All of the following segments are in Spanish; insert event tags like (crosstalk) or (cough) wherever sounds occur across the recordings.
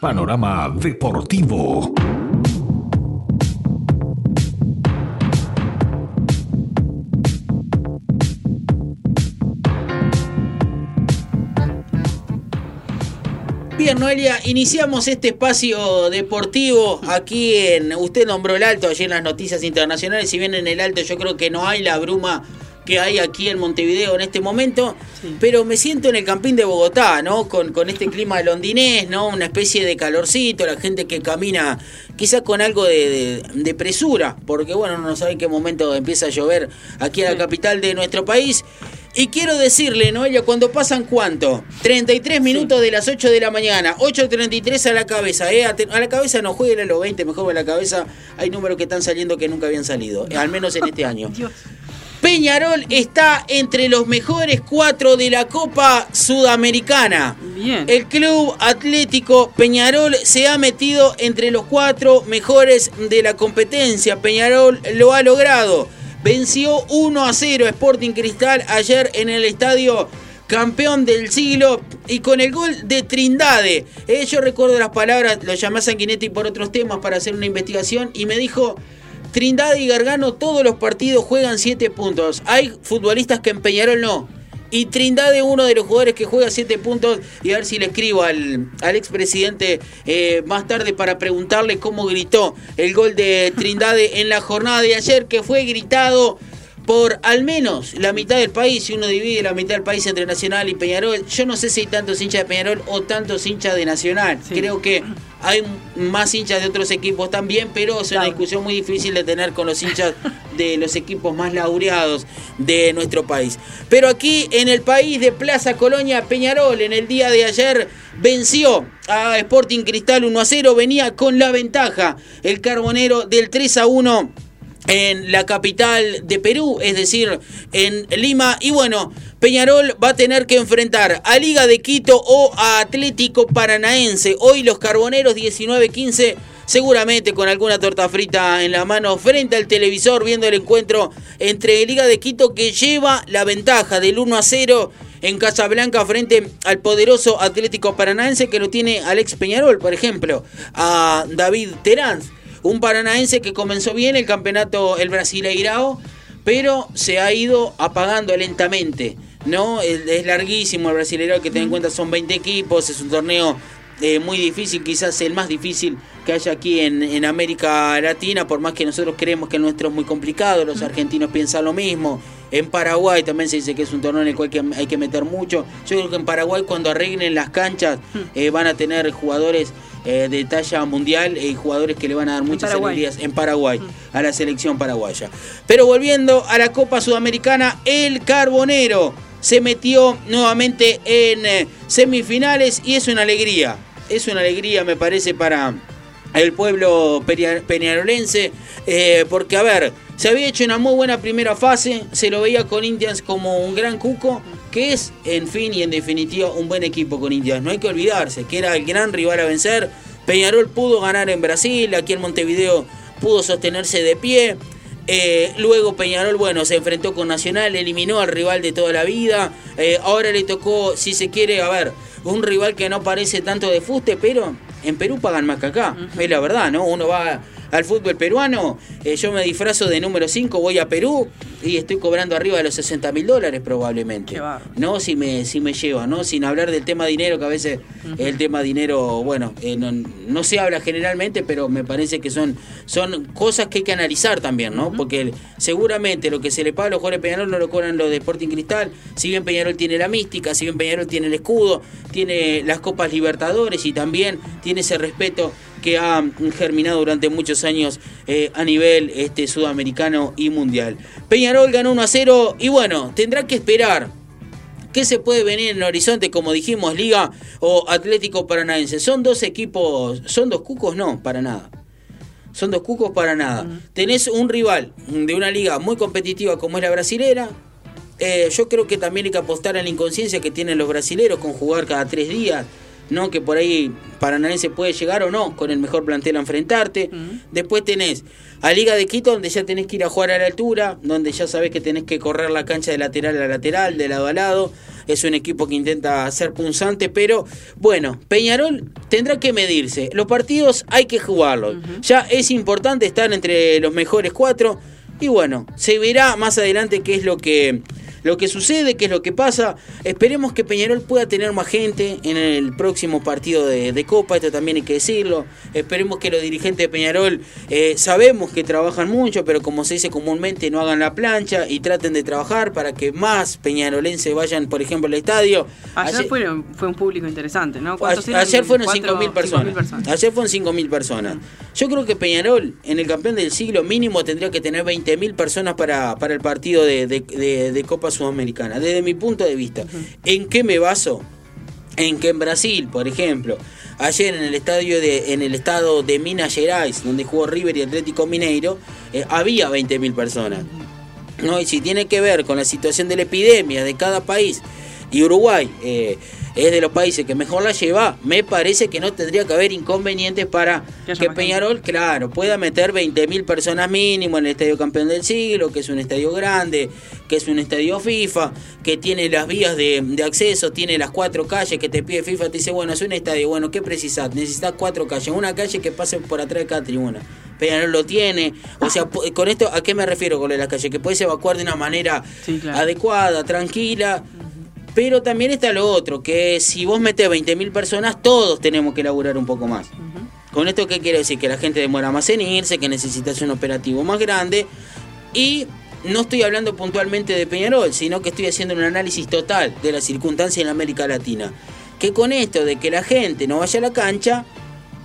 Panorama Deportivo. Bien, Noelia, iniciamos este espacio deportivo aquí en. Usted nombró el alto ayer en las noticias internacionales. Si bien en el alto yo creo que no hay la bruma que hay aquí en Montevideo en este momento, pero me siento en el campín de Bogotá, ¿no? Con, con este clima londinés, ¿no? Una especie de calorcito, la gente que camina quizás con algo de, de, presura, porque bueno, no sabe en qué momento empieza a llover aquí en la capital de nuestro país. Y quiero decirle, Noelia, cuando pasan cuánto? 33 minutos de las 8 de la mañana, 8.33 a la cabeza, ¿eh? A la cabeza no jueguen a los 20, mejor a la cabeza. Hay números que están saliendo que nunca habían salido, al menos en este año. (laughs) Peñarol está entre los mejores cuatro de la Copa Sudamericana. Bien. El Club Atlético Peñarol se ha metido entre los cuatro mejores de la competencia. Peñarol lo ha logrado. Venció 1 a 0 Sporting Cristal ayer en el estadio campeón del siglo y con el gol de Trindade. Eh, yo recuerdo las palabras, lo llamé a Sanguinetti por otros temas para hacer una investigación y me dijo Trindade y Gargano todos los partidos juegan 7 puntos. Hay futbolistas que en Peñarol no. Y Trindade, uno de los jugadores que juega 7 puntos. Y a ver si le escribo al, al expresidente eh, más tarde para preguntarle cómo gritó el gol de Trindade en la jornada de ayer, que fue gritado por al menos la mitad del país, si uno divide la mitad del país entre Nacional y Peñarol, yo no sé si hay tantos hinchas de Peñarol o tantos hinchas de Nacional. Creo que hay más hinchas de otros equipos también, pero es una discusión muy difícil de tener con los hinchas de los equipos más laureados de nuestro país. Pero aquí en el país de Plaza Colonia, Peñarol en el día de ayer venció a Sporting Cristal 1 a 0, venía con la ventaja el carbonero del 3 a 1 en la capital de Perú, es decir, en Lima. Y bueno, Peñarol va a tener que enfrentar a Liga de Quito o a Atlético Paranaense. Hoy los Carboneros 19-15, seguramente con alguna torta frita en la mano, frente al televisor, viendo el encuentro entre Liga de Quito que lleva la ventaja del 1 a 0 en Casablanca frente al poderoso Atlético Paranaense que lo tiene Alex Peñarol, por ejemplo, a David Terán un paranaense que comenzó bien el campeonato, el Brasileirao, pero se ha ido apagando lentamente. ¿no? Es larguísimo el Brasileirao, que ten en cuenta son 20 equipos, es un torneo eh, muy difícil, quizás el más difícil que haya aquí en, en, América Latina, por más que nosotros creemos que el nuestro es muy complicado, los argentinos piensan lo mismo. En Paraguay también se dice que es un torneo en el cual hay que meter mucho. Yo creo que en Paraguay cuando arreglen las canchas eh, van a tener jugadores eh, de talla mundial y jugadores que le van a dar muchas alegrías en Paraguay, a la selección paraguaya. Pero volviendo a la Copa Sudamericana, el Carbonero se metió nuevamente en eh, semifinales y es una alegría. Es una alegría, me parece, para el pueblo peñarolense, eh, porque a ver, se había hecho una muy buena primera fase, se lo veía con Indians como un gran cuco, que es en fin y en definitiva un buen equipo con Indians. No hay que olvidarse que era el gran rival a vencer. Peñarol pudo ganar en Brasil, aquí en Montevideo pudo sostenerse de pie. Eh, luego Peñarol, bueno, se enfrentó con Nacional, eliminó al rival de toda la vida. Eh, ahora le tocó, si se quiere, a ver, un rival que no parece tanto de fuste, pero en Perú pagan más que acá. Es la verdad, ¿no? Uno va al fútbol peruano, eh, yo me disfrazo de número 5, voy a Perú y estoy cobrando arriba de los 60 mil dólares probablemente. No, si me, si me lleva, ¿no? Sin hablar del tema dinero, que a veces el tema dinero, bueno, eh, no, se habla generalmente, pero me parece que son, son cosas que hay que analizar también, ¿no? Porque seguramente lo que se le paga a los jugadores Peñarol no lo cobran los de Sporting Cristal, si bien Peñarol tiene la mística, si bien Peñarol tiene el escudo, tiene las Copas Libertadores y también tiene ese respeto que ha germinado durante muchos años eh, a nivel este, sudamericano y mundial. Peñarol ganó 1 a 0 y bueno, tendrá que esperar. ¿Qué se puede venir en el horizonte? Como dijimos, Liga o Atlético Paranaense. Son dos equipos, son dos cucos, no, para nada. Son dos cucos para nada. Tenés un rival de una liga muy competitiva como es la brasilera, eh, yo creo que también hay que apostar a la inconsciencia que tienen los brasileros con jugar cada tres días ¿no? Que por ahí Paranaense puede llegar o no con el mejor plantel a enfrentarte. Después tenés a Liga de Quito, donde ya tenés que ir a jugar a la altura, donde ya sabés que tenés que correr la cancha de lateral a lateral, de lado a lado. Es un equipo que intenta ser punzante, pero bueno, Peñarol tendrá que medirse. Los partidos hay que jugarlos. Ya es importante estar entre los mejores cuatro. Y bueno, se verá más adelante qué es lo que lo que sucede, qué es lo que pasa. Esperemos que Peñarol pueda tener más gente en el próximo partido de, Copa, esto también hay que decirlo. Esperemos que los dirigentes de Peñarol eh, sabemos que trabajan mucho, pero como se dice comúnmente, no hagan la plancha y traten de trabajar para que más peñarolenses vayan, por ejemplo, al estadio. Ayer, fue, un público interesante, ¿no? Ayer, fueron 5.000 personas. personas. Ayer fueron 5.000 personas. Yo creo que Peñarol, en el campeón del siglo mínimo, tendría que tener 20.000 personas para, para el partido de, de, de Copa Sudamericana, desde mi punto de vista. ¿En qué me baso? En que en Brasil, por ejemplo, ayer en el estadio de, en el estado de Minas Gerais, donde jugó River y Atlético Mineiro, eh, había 20.000 personas. ¿no? Y si tiene que ver con la situación de la epidemia de cada país, y Uruguay eh, es de los países que mejor la lleva, me parece que no tendría que haber inconvenientes para que Peñarol, claro, pueda meter 20.000 personas mínimo en el Estadio Campeón del Siglo, que es un estadio grande, que es un estadio FIFA, que tiene las vías de, acceso, tiene las cuatro calles que te pide FIFA, te dice, bueno, es un estadio, bueno, ¿qué precisas? Necesitas cuatro calles, una calle que pase por atrás de cada tribuna. Peñarol lo tiene. O sea, con esto, ¿a qué me refiero con las calles? Que puedes evacuar de una manera adecuada, tranquila. Pero también está lo otro, que si vos metés 20.000 personas, todos tenemos que elaborar un poco más. Con esto, ¿qué quiere decir? Que la gente demora más en irse, que necesitas un operativo más grande. Y no estoy hablando puntualmente de Peñarol, sino que estoy haciendo un análisis total de la circunstancia en América Latina. Que con esto de que la gente no vaya a la cancha,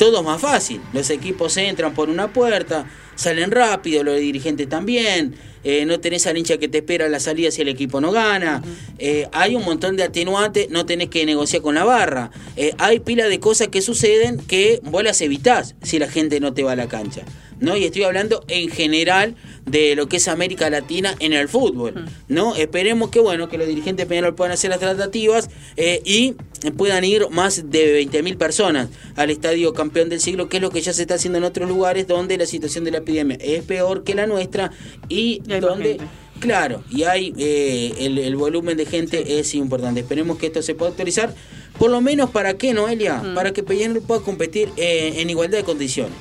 todo es más fácil. Los equipos entran por una puerta, salen rápido, los dirigentes también, eh, no tenés al hincha que te espera a la salida si el equipo no gana, eh, hay un montón de atenuantes, no tenés que negociar con la barra, eh, hay pila de cosas que suceden que vos las evitás si la gente no te va a la cancha. ¿No? Y estoy hablando en general de lo que es América Latina en el fútbol, ¿no? Esperemos que, bueno, que los dirigentes Peñarol puedan hacer las tratativas eh, y puedan ir más de 20.000 personas al Estadio Campeón del Siglo, que es lo que ya se está haciendo en otros lugares donde la situación de la epidemia es peor que la nuestra y, donde... Claro, y hay eh, el, volumen de gente es importante. Esperemos que esto se pueda autorizar, por lo menos para qué, Noelia, para que Peñarol pueda competir eh, en igualdad de condiciones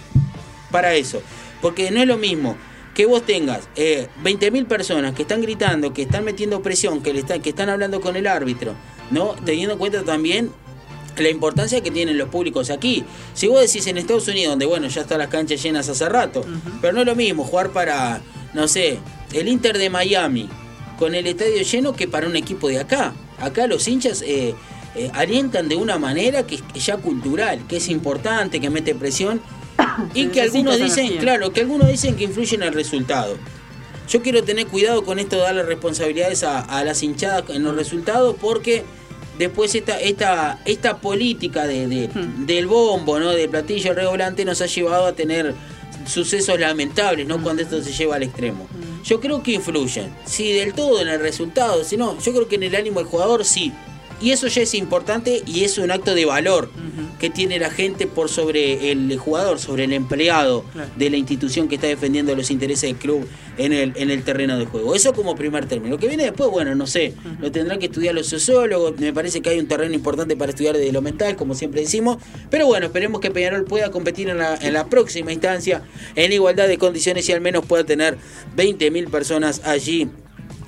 para eso. Porque no es lo mismo que vos tengas eh, 20.000 personas que están gritando, que están metiendo presión, que, le están, que están hablando con el árbitro, ¿no? Teniendo en cuenta también la importancia que tienen los públicos aquí. Si vos decís en Estados Unidos, donde bueno, ya están las canchas llenas hace rato, pero no es lo mismo jugar para, no sé, el Inter de Miami con el estadio lleno que para un equipo de acá. Acá los hinchas eh, eh, alientan de una manera que es ya cultural, que es importante, que mete presión (coughs) y que algunos dicen, claro, que algunos dicen que influye en el resultado. Yo quiero tener cuidado con esto de darle responsabilidades a, las hinchadas en los resultados porque después esta, esta, esta política de, hmm. del bombo, ¿no? del platillo redoblante nos ha llevado a tener sucesos lamentables, ¿no? Hmm. Cuando esto se lleva al extremo. Hmm. Yo creo que influyen. Sí, del todo en el resultado, si no, yo creo que en el ánimo del jugador sí. Y eso ya es importante y es un acto de valor que tiene la gente por sobre el jugador, sobre el empleado de la institución que está defendiendo los intereses del club en el, en el terreno de juego. Eso como primer término. Lo que viene después, bueno, no sé, lo tendrán que estudiar los sociólogos. Me parece que hay un terreno importante para estudiar de lo mental, como siempre decimos. Pero bueno, esperemos que Peñarol pueda competir en la, en la próxima instancia en igualdad de condiciones y al menos pueda tener 20.000 personas allí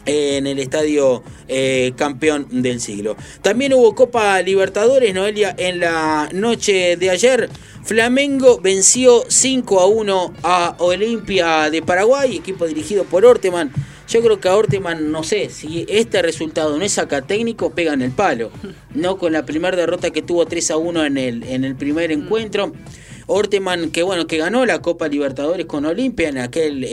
en el estadio eh, campeón del siglo. También hubo Copa Libertadores, Noelia, en la noche de ayer. Flamengo venció 5 a 1 a Olimpia de Paraguay, equipo dirigido por Orteman. Yo creo que a Orteman, no sé, si este resultado no es acá técnico, pega en el palo. No con la primera derrota que tuvo 3 a 1 en el, en el primer encuentro. Orteman, que bueno, que ganó la Copa Libertadores con Olimpia en aquel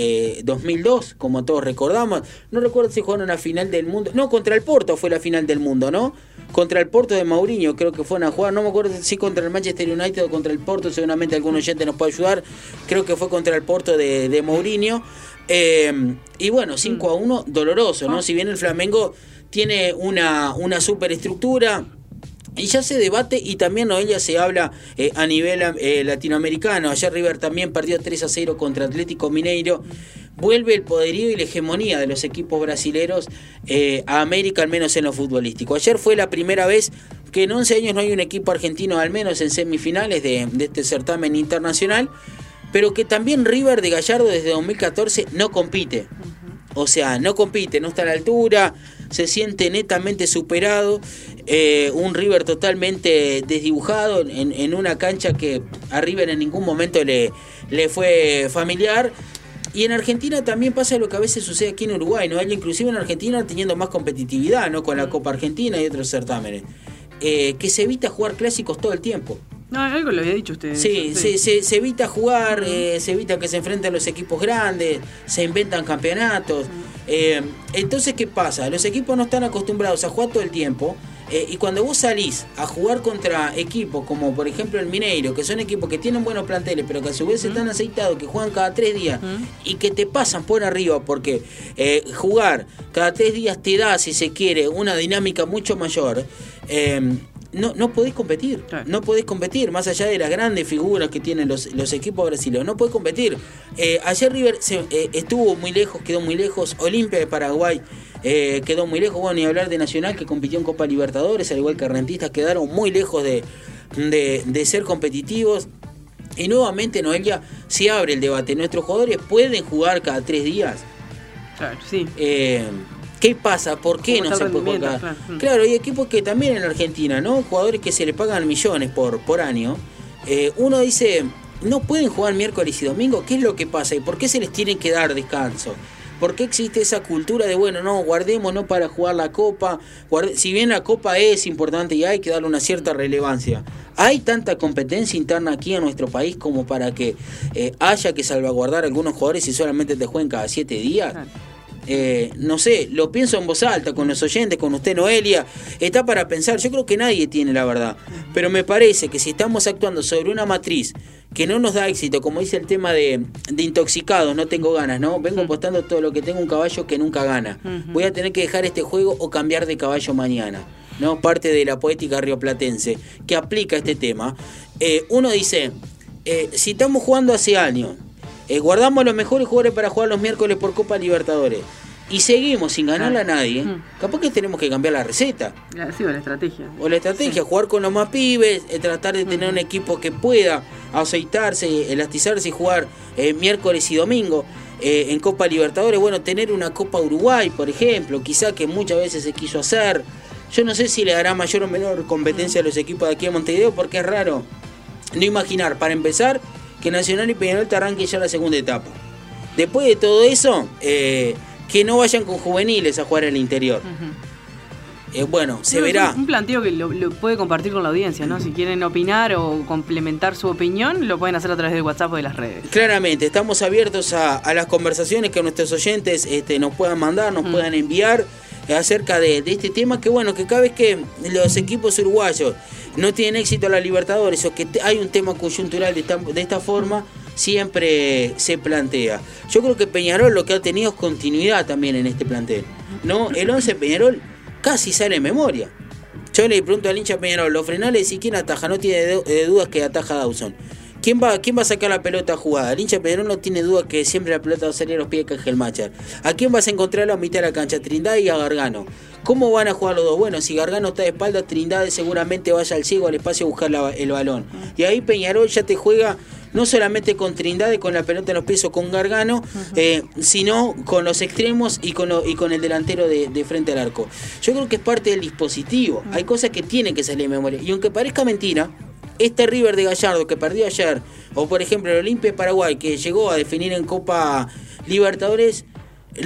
2002, eh, como todos recordamos. No recuerdo si jugaron la final del mundo. No, contra el Porto fue la final del mundo, ¿no? Contra el Porto de Mourinho, creo que fueron a jugar. No me acuerdo si contra el Manchester United o contra el Porto, seguramente algún oyente nos puede ayudar. Creo que fue contra el Porto de, de Mourinho. Eh, y bueno, 5 a 1, doloroso, ¿no? Si bien el Flamengo tiene una, una superestructura Y ya se debate y también Noelia se habla eh, a nivel eh, latinoamericano. Ayer River también perdió 3 a 0 contra Atlético Mineiro. Vuelve el poderío y la hegemonía de los equipos brasileros eh, a América, al menos en lo futbolístico. Ayer fue la primera vez que en 11 años no hay un equipo argentino, al menos en semifinales de, de este certamen internacional, pero que también River de Gallardo desde 2014 no compite. O sea, no compite, no está a la altura, se siente netamente superado. Eh, un River totalmente desdibujado en, en, una cancha que a River en ningún momento le, le fue familiar. Y en Argentina también pasa lo que a veces sucede aquí en Uruguay, ¿no? Inclusive en Argentina teniendo más competitividad, ¿no? Con la Copa Argentina y otros certámenes. Eh, que se evita jugar clásicos todo el tiempo. No, algo lo había dicho usted. Sí, Se, se, evita jugar, eh, se evita que se enfrenten los equipos grandes, se inventan campeonatos. Eh, entonces, ¿qué pasa? Los equipos no están acostumbrados a jugar todo el tiempo. Eh, y cuando vos salís a jugar contra equipos como por ejemplo el Mineiro, que son equipos que tienen buenos planteles, pero que a su vez están aceitados, que juegan cada tres días y que te pasan por arriba, porque jugar cada tres días te da, si se quiere, una dinámica mucho mayor no, no podés competir. No podés competir, más allá de las grandes figuras que tienen los, los equipos brasileños. No podés competir. Eh, ayer River se, eh, estuvo muy lejos, quedó muy lejos. Olimpia de Paraguay eh, quedó muy lejos. Bueno, ni hablar de Nacional que compitió en Copa Libertadores, al igual que Rentistas, quedaron muy lejos de, de, ser competitivos. Y nuevamente, Noelia, se abre el debate. Nuestros jugadores pueden jugar cada tres días. Claro, sí. ¿Qué pasa? ¿Por qué no se puede jugar? Claro. hay equipos que también en Argentina, ¿no? Jugadores que se le pagan millones por, por año. Eh, uno dice, no pueden jugar miércoles y domingo. ¿Qué es lo que pasa? ¿Y por qué se les tiene que dar descanso? ¿Por qué existe esa cultura de, bueno, no, guardémonos para jugar la copa? si bien la copa es importante y hay que darle una cierta relevancia, ¿hay tanta competencia interna aquí en nuestro país como para que eh, haya que salvaguardar algunos jugadores y solamente te jueguen cada siete días? Eh, no sé, lo pienso en voz alta, con los oyentes, con usted Noelia, está para pensar, yo creo que nadie tiene la verdad, pero me parece que si estamos actuando sobre una matriz que no nos da éxito, como dice el tema de, intoxicados, no tengo ganas, ¿no? Vengo apostando todo lo que tengo un caballo que nunca gana. Voy a tener que dejar este juego o cambiar de caballo mañana. ¿no? Parte de la poética rioplatense que aplica este tema. Eh, uno dice, eh, si estamos jugando hace años, guardamos los mejores jugadores para jugar los miércoles por Copa Libertadores y seguimos sin ganarle a nadie, mm. capaz que tenemos que cambiar la receta. Sí, o la estrategia. O la estrategia, jugar con los más pibes, eh, tratar de tener un equipo que pueda aceitarse, elastizarse y jugar eh, miércoles y domingo. Eh, en Copa Libertadores, bueno, tener una Copa Uruguay, por ejemplo, quizá que muchas veces se quiso hacer. Yo no sé si le dará mayor o menor competencia a los equipos de aquí a Montevideo, porque es raro no imaginar, para empezar, que Nacional y Peñarol te arranquen ya la segunda etapa. Después de todo eso, eh, que no vayan con juveniles a jugar en el interior. Eh, bueno, se verá. Un, planteo que lo, puede compartir con la audiencia, ¿no? Si quieren opinar o complementar su opinión, lo pueden hacer a través del WhatsApp o de las redes. Claramente, estamos abiertos a, las conversaciones que nuestros oyentes este, nos puedan mandar, nos puedan enviar eh, acerca de, este tema, que bueno, que cada vez que los equipos uruguayos no tienen éxito la Libertadores o que hay un tema coyuntural de esta, de esta forma, siempre se plantea. Yo creo que Peñarol lo que ha tenido es continuidad también en este plantel. ¿no? El 11 Peñarol casi sale en memoria. Yo le pregunto al hincha Peñarol, los frenales y quién ataja, no tiene eh, dudas que ataja Dawson. ¿Quién va, ¿Quién va a sacar la pelota jugada? El hincha Peñarol no tiene duda que siempre la pelota va a salir a los pies de Macher. ¿A quién vas a encontrar a mitad de la cancha? Trindad y a Gargano. ¿Cómo van a jugar los dos? Bueno, si Gargano está de espalda, Trindade seguramente vaya al ciego al espacio a buscar el balón. Y ahí Peñarol ya te juega no solamente con Trindade, con la pelota en los pies o con Gargano, eh, sino con los extremos y con, y con el delantero de, frente al arco. Yo creo que es parte del dispositivo. Hay cosas que tienen que salir de memoria. Y aunque parezca mentira, este River de Gallardo que perdió ayer, o por ejemplo el Olimpia de Paraguay que llegó a definir en Copa Libertadores,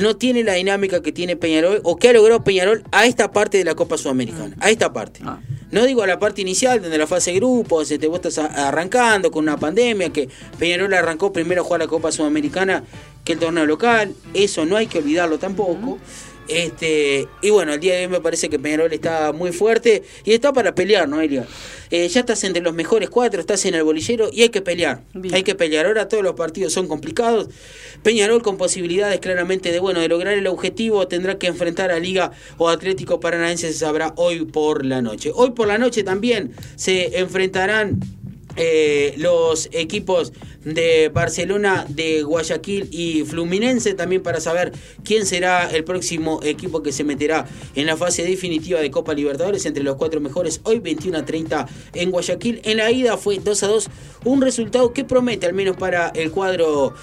no tiene la dinámica que tiene Peñarol o que ha logrado Peñarol a esta parte de la Copa Sudamericana, a esta parte. Ah. No digo a la parte inicial, donde la fase de grupos, te vos estás arrancando con una pandemia, que Peñarol arrancó primero a jugar la Copa Sudamericana que el torneo local, eso no hay que olvidarlo tampoco. Este, y bueno, el día de hoy me parece que Peñarol está muy fuerte y está para pelear, Noelia. Eh, ya estás entre los mejores cuatro, estás en el bolillero y hay que pelear. Hay que pelear. Ahora todos los partidos son complicados. Peñarol con posibilidades claramente de bueno de lograr el objetivo tendrá que enfrentar a Liga o Atlético Paranaense se sabrá hoy por la noche. Hoy por la noche también se enfrentarán eh, los equipos de Barcelona, de Guayaquil y Fluminense también para saber quién será el próximo equipo que se meterá en la fase definitiva de Copa Libertadores entre los cuatro mejores. Hoy 21 a 30 en Guayaquil. En la ida fue 2 a 2, un resultado que promete al menos para el cuadro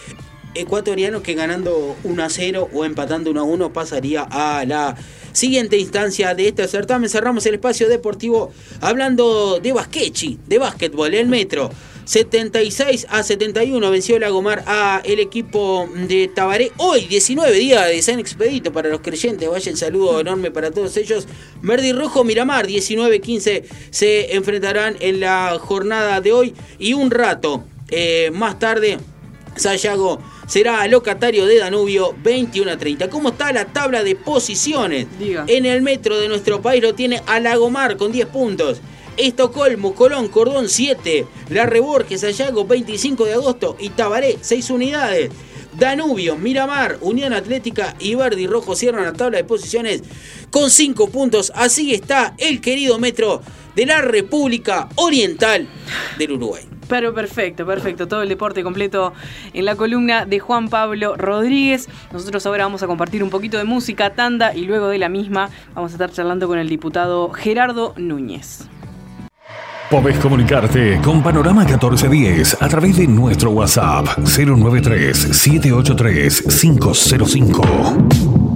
ecuatoriano que ganando 1 a 0 o empatando 1 a 1 pasaría a la siguiente instancia de este certamen. Cerramos el espacio deportivo hablando de basquechi, de básquetbol, el metro. 76 a 71 venció la Gomar a el equipo de Tabaré. Hoy, 19 días de San Expedito para los creyentes. Vaya el saludo enorme para todos ellos. Verde Rojo Miramar, 19-15 se enfrentarán en la jornada de hoy. Y un rato eh, más tarde, Sayago será locatario de Danubio 21 a 30. ¿Cómo está la tabla de posiciones? En el metro de nuestro país lo tiene a Lagomar con 10 puntos. Estocolmo, Colón, Cordón 7, La Reborges, Sayago 25 de agosto y Tabaré 6 unidades. Danubio, Miramar, Unión Atlética y Verdi Rojo cierran la tabla de posiciones con 5 puntos. Así está el querido metro de la República Oriental del Uruguay. Pero perfecto, perfecto. Todo el deporte completo en la columna de Juan Pablo Rodríguez. Nosotros ahora vamos a compartir un poquito de música, tanda, y luego de la misma vamos a estar charlando con el diputado Gerardo Núñez. Podés comunicarte con Panorama 1410 a través de nuestro WhatsApp 093 783 505.